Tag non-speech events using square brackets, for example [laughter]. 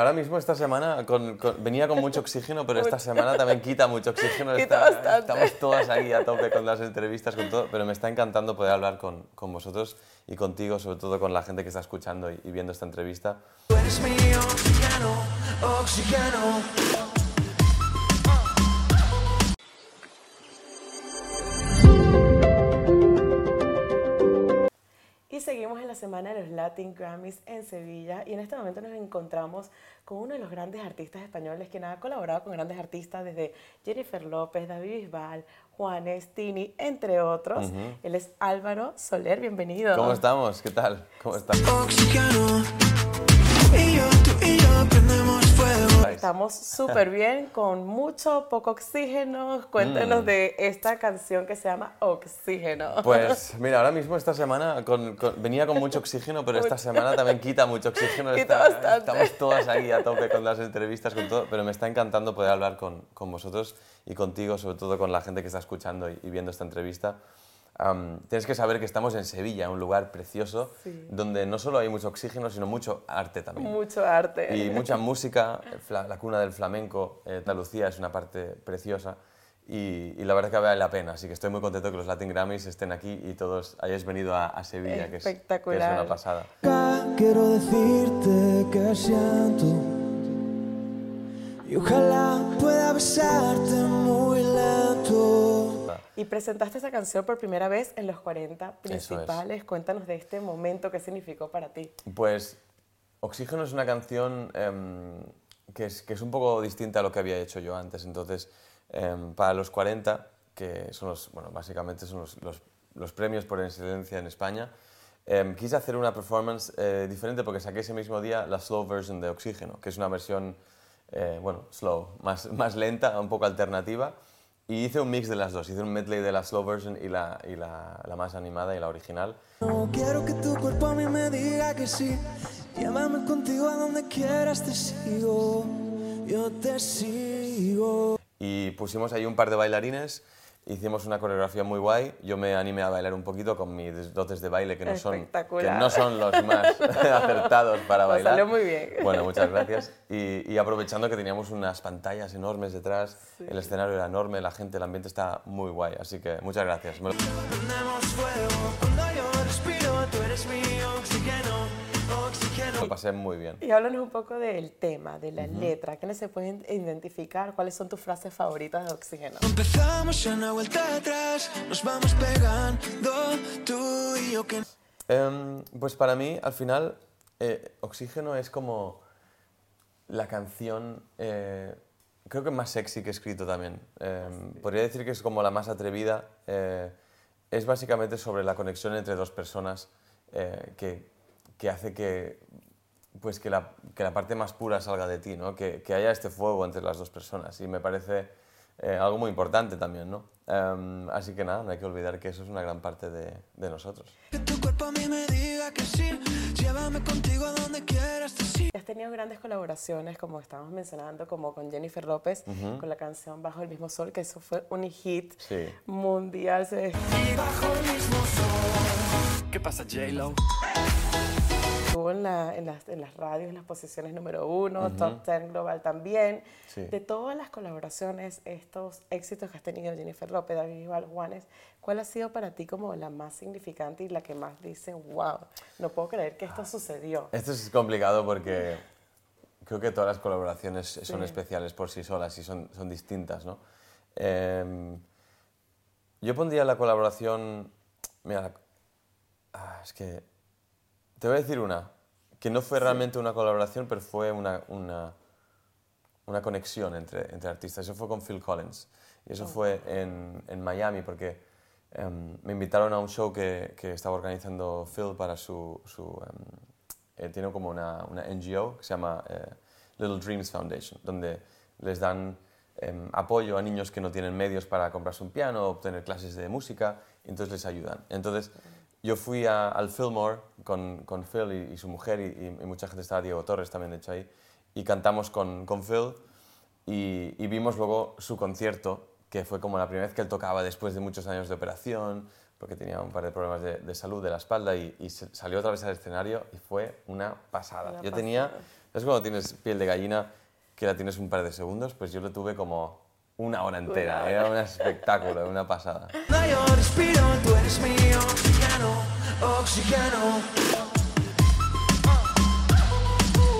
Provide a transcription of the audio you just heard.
Ahora mismo esta semana con- con- venía con mucho oxígeno, pero esta semana también quita mucho oxígeno. [laughs] Quita estamos todas ahí a tope con las entrevistas, con todo, pero me está encantando poder hablar con, con vosotros y contigo, sobre todo con la gente que está escuchando y, y viendo esta entrevista. Tú eres mi oxígeno, oxígeno. Y seguimos en la semana de los Latin Grammys en Sevilla y en este momento nos encontramos con uno de los grandes artistas españoles quien ha colaborado con grandes artistas desde Jennifer López, David Bisbal, Juanes, Tini, entre otros. Él es Álvaro Soler, bienvenido. ¿Cómo estamos? ¿Qué tal? ¿Cómo estás? Oxígeno. Y yo, tú y yo prendemos fuego. Estamos súper bien, con mucho, poco oxígeno. Cuéntenos de esta canción que se llama Oxígeno. Pues [laughs] mira, ahora mismo esta semana con- con- venía con mucho oxígeno, pero esta semana también quita mucho oxígeno. [laughs] Quita Está- estamos todas ahí a tope con las entrevistas, con todo, pero me está encantando poder hablar con, con vosotros y contigo, sobre todo con la gente que está escuchando y, y viendo esta entrevista. Am, tienes que saber que estamos en Sevilla, un lugar precioso, Sí. donde no solo hay mucho oxígeno, sino mucho arte también. Mucho arte. Y mucha música, fla- la cuna del flamenco, eh, Andalucía es una parte preciosa y, y la verdad que vale la pena, así que estoy muy contento que los Latin Grammys estén aquí y todos hayáis venido a, a Sevilla, que es, que es Espectacular. una pasada. Quiero decirte que siento. Y ojalá pueda besarte muy. Y presentaste esa canción por primera vez en los 40 Eso es. principales. Cuéntanos de este momento, qué significó para ti. Pues Oxígeno es una canción em, que, es, que es un poco distinta a lo que había hecho yo antes, entonces em, para los 40, que son los, bueno, básicamente son los, los- los premios por excelencia en España, em, quise hacer una performance eh, diferente porque saqué ese mismo día la slow version de Oxígeno, que es una versión, eh, bueno, slow, más, [laughs] más lenta, un poco alternativa, y hice un mix de las dos, hice un medley de la slow version y la, y la, la más animada y la original. No quiero que tu cuerpo a mí me diga que sí. Llévame contigo a donde quieras, te sigo. Yo te sigo. Y pusimos ahí un par de bailarines, hicimos una coreografía muy guay. Yo me animé a bailar un poquito con mis dotes de baile que no son, que no son los más [laughs] acertados para Nos bailar. salió muy bien. Bueno, muchas gracias. Y, y aprovechando que teníamos unas pantallas enormes detrás, el escenario era enorme, la gente, el ambiente está muy guay. Así que muchas gracias. Me lo- Prendemos fuego cuando yo respiro. Tú eres mi oxígeno, oxígeno. Lo pasé muy bien. Y háblanos un poco del tema, de la letra. ¿Quiénes se pueden identificar? ¿Cuáles son tus frases favoritas de Oxígeno? Empezamos una vuelta atrás. Nos vamos pegando tú y yo que Em, pues para mí, al final, eh, Oxígeno es como la canción, eh, creo que más sexy que he escrito también. Em, podría decir que es como la más atrevida. eh, es básicamente sobre la conexión entre dos personas eh, que, que hace que, pues que, la, que la parte más pura salga de ti, ¿no? que, que haya este fuego entre las dos personas. Y me parece eh, algo muy importante también. ¿no? Em, así que nada, no hay que olvidar que eso es una gran parte de, de nosotros. Que tu cuerpo a mí me diga que sí. Llévame contigo a donde quieras, te sigo. Has tenido grandes colaboraciones, como estábamos mencionando, como con Jennifer López, con la canción Bajo el mismo sol, que eso fue un hit Sí. mundial. ¿Qué pasa, J-Lo? Estuvo en, la- en las, en las radios, en las posiciones número uno, Top 10 Global también. Sí. De todas las colaboraciones, estos éxitos que has tenido Jennifer López, David Bisbal, Juanes, ¿cuál ha sido para ti como la más significante y la que más dice, wow, no puedo creer que esto sucedió? Esto es complicado porque creo que todas las colaboraciones son Sí. especiales por sí solas y son, son distintas, ¿no? Em, yo pondría la colaboración... Mira, la- ah, es que... Te voy a decir una, que no fue realmente una colaboración, pero fue una, una, una conexión entre, entre artistas. Eso fue con Phil Collins. Y eso fue en, en Miami, porque em, me invitaron a un show que, que estaba organizando Phil para su... su eh, tiene como una, una NGO que se llama eh, Little Dreams Foundation, donde les dan em, apoyo a niños que no tienen medios para comprarse un piano obtener clases de música, y entonces les ayudan. Entonces yo fui a- al Fillmore con, con Phil y, y su mujer, y, y- mucha gente estaba, Diego Torres también de hecho ahí, y cantamos con, con Phil, y, y vimos luego su concierto, que fue como la primera vez que él tocaba después de muchos años de operación, porque tenía un par de problemas de, de salud de la espalda, y, salió otra vez al escenario y fue una pasada. Una Yo tenía. Es cuando tienes piel de gallina que la tienes un par de segundos, pues yo lo tuve como una hora entera. hora. Era un espectáculo, una pasada. Yo respiro, tú eres mi oxígeno, oxígeno.